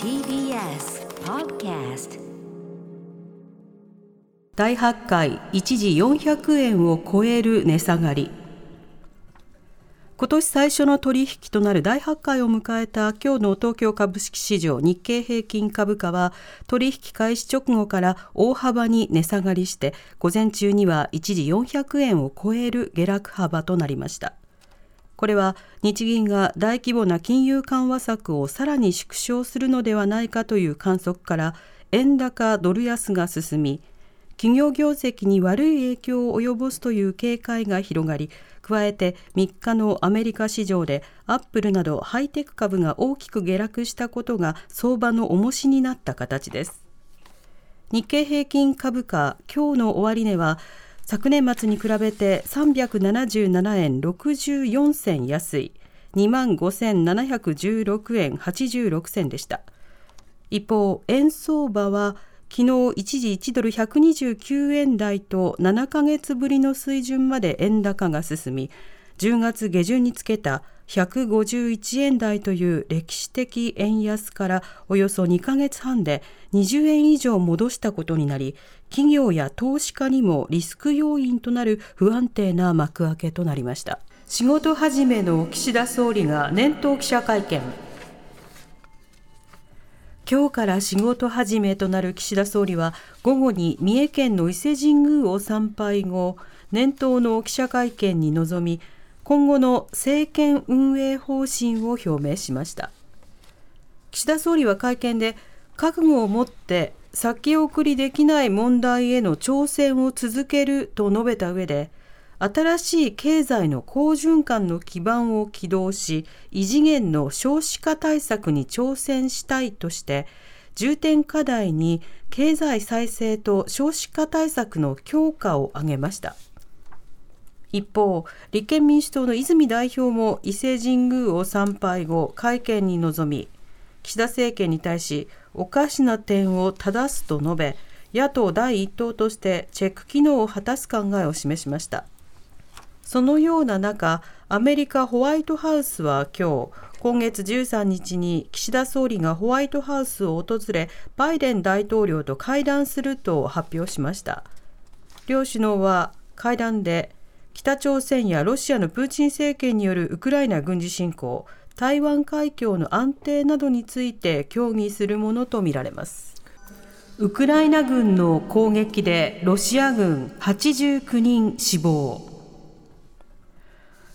TBS Podcast 大発会一時400円を超える値下がり。今年最初の取引となる大発会を迎えた今日の東京株式市場日経平均株価は取引開始直後から大幅に値下がりして午前中には一時400円を超える下落幅となりました。これは日銀が大規模な金融緩和策をさらに縮小するのではないかという観測から円高ドル安が進み企業業績に悪い影響を及ぼすという警戒が広がり加えて3日のアメリカ市場でアップルなどハイテク株が大きく下落したことが相場の重しになった形です。日経平均株価今日の終値は昨年末に比べて377円64銭安い。2万5716円86銭でした。一方円相場は昨日一時1ドル129円台と7ヶ月ぶりの水準まで円高が進み10月下旬につけた151円台という歴史的円安からおよそ2ヶ月半で20円以上戻したことになり企業や投資家にもリスク要因となる不安定な幕開けとなりました。仕事始めの岸田総理が年頭記者会見。今日から仕事始めとなる岸田総理は午後に三重県の伊勢神宮を参拝後年頭の記者会見に臨み今後の政権運営方針を表明しました。岸田総理は会見で覚悟を持って先送りできない問題への挑戦を続けると述べた上で新しい経済の好循環の基盤を起動し異次元の少子化対策に挑戦したいとして重点課題に経済再生と少子化対策の強化を挙げました。一方立憲民主党の泉代表も伊勢神宮を参拝後会見に臨み岸田政権に対しおかしな点を正すと述べ野党第一党としてチェック機能を果たす考えを示しましたそのような中、アメリカホワイトハウスは今日、今月13日に岸田総理がホワイトハウスを訪れ、バイデン大統領と会談すると発表しました。両首脳は会談で、北朝鮮やロシアのプーチン政権によるウクライナ軍事侵攻、台湾海峡の安定などについて協議するものとみられます。ウクライナ軍の攻撃でロシア軍89人死亡。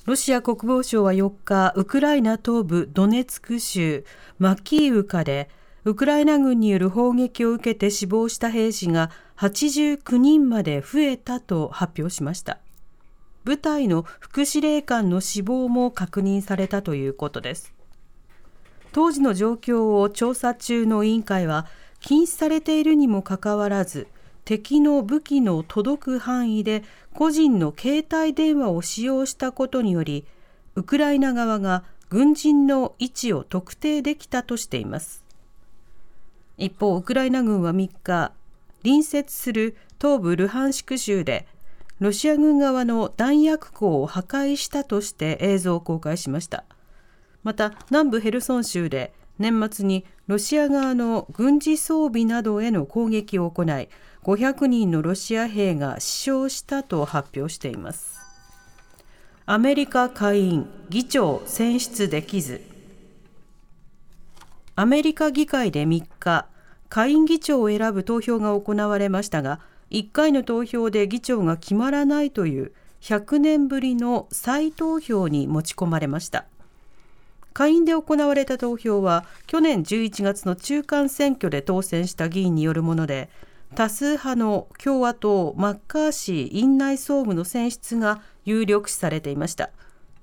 ロシア国防省は4日、ウクライナ東部ドネツク州マキーウカで、ウクライナ軍による砲撃を受けて死亡した兵士が89人まで増えたと発表しました。部隊の副司令官の死亡も確認されたということです。当時の状況を調査中の委員会は、禁止されているにもかかわらず、敵の武器の届く範囲で個人の携帯電話を使用したことによりウクライナ側が軍人の位置を特定できたとしています一方ウクライナ軍は3日隣接する東部ルハンシク州でロシア軍側の弾薬庫を破壊したとして映像を公開しました。また南部ヘルソン州で年末にロシア側の軍事装備などへの攻撃を行い500人のロシア兵が死傷したと発表しています。アメリカ下院議長選出できず。アメリカ議会で3日下院議長を選ぶ投票が行われましたが1回の投票で議長が決まらないという100年ぶりの再投票に持ち込まれました。下院で行われた投票は去年11月の中間選挙で当選した議員によるもので多数派の共和党マッカーシー院内総務の選出が有力視されていました。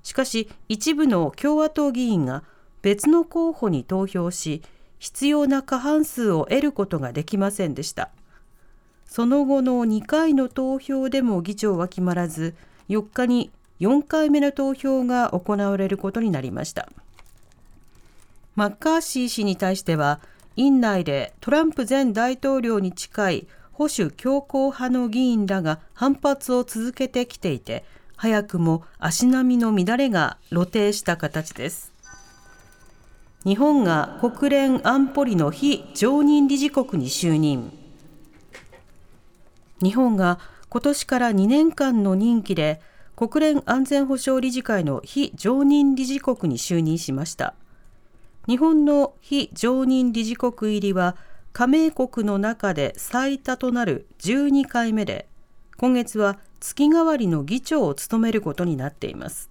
しかし一部の共和党議員が別の候補に投票し必要な過半数を得ることができませんでした。その後の2回の投票でも議長は決まらず4日に4回目の投票が行われることになりました。マッカーシー氏に対しては院内でトランプ前大統領に近い保守強硬派の議員らが反発を続けてきていて早くも足並みの乱れが露呈した形です。日本が国連安保理の非常任理事国に就任。日本が今年から2年間の任期で国連安全保障理事会の非常任理事国に就任しました。日本の非常任理事国入りは加盟国の中で最多となる12回目で今月は月替わりの議長を務めることになっています。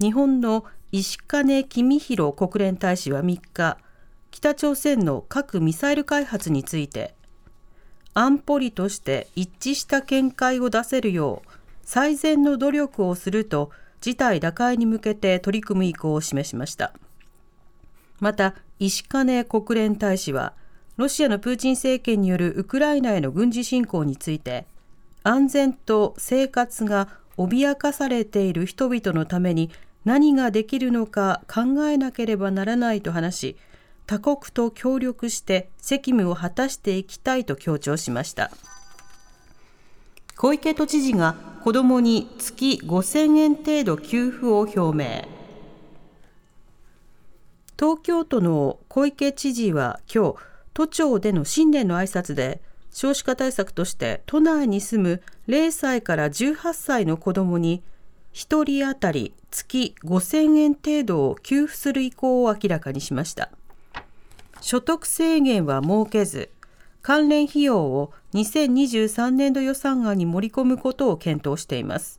日本の石兼公弘国連大使は3日、北朝鮮の核・ミサイル開発について、安保理として一致した見解を出せるよう最善の努力をすると事態打開に向けて取り組む意向を示しました。また、石兼国連大使は、ロシアのプーチン政権によるウクライナへの軍事侵攻について、安全と生活が脅かされている人々のために何ができるのか考えなければならないと話し他国と協力して責務を果たしていきたいと強調しました。小池都知事が子どもに月5000円程度給付を表明。東京都の小池知事は今日都庁での新年の挨拶で少子化対策として都内に住む0歳から18歳の子どもに1人当たり月5000円程度を給付する意向を明らかにしました。所得制限は設けず関連費用を2023年度予算案に盛り込むことを検討しています。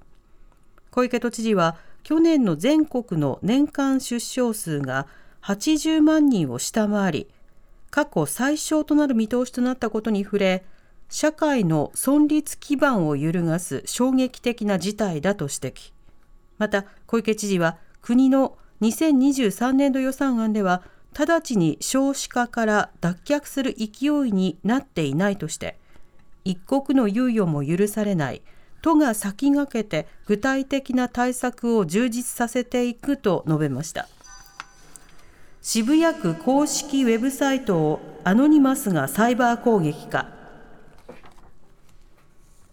小池都知事は去年の全国の年間出生数が80万人を下回り過去最小となる見通しとなったことに触れ社会の存立基盤を揺るがす衝撃的な事態だと指摘。また小池知事は国の2023年度予算案では直ちに少子化から脱却する勢いになっていないとして一刻の猶予も許されない都が先駆けて具体的な対策を充実させていくと述べました。渋谷区公式ウェブサイトをアノニマスがサイバー攻撃か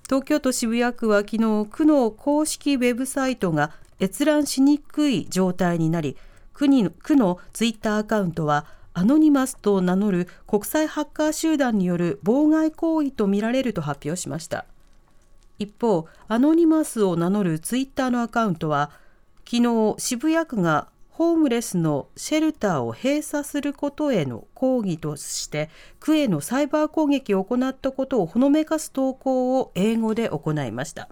東京都渋谷区は昨日区の公式ウェブサイトが閲覧しにくい状態になり区に区のツイッターアカウントはアノニマスと名乗る国際ハッカー集団による妨害行為とみられると発表しました一方アノニマスを名乗るツイッターのアカウントは昨日渋谷区がホームレスのシェルターを閉鎖することへの抗議として区へのサイバー攻撃を行ったことをほのめかす投稿を英語で行いました。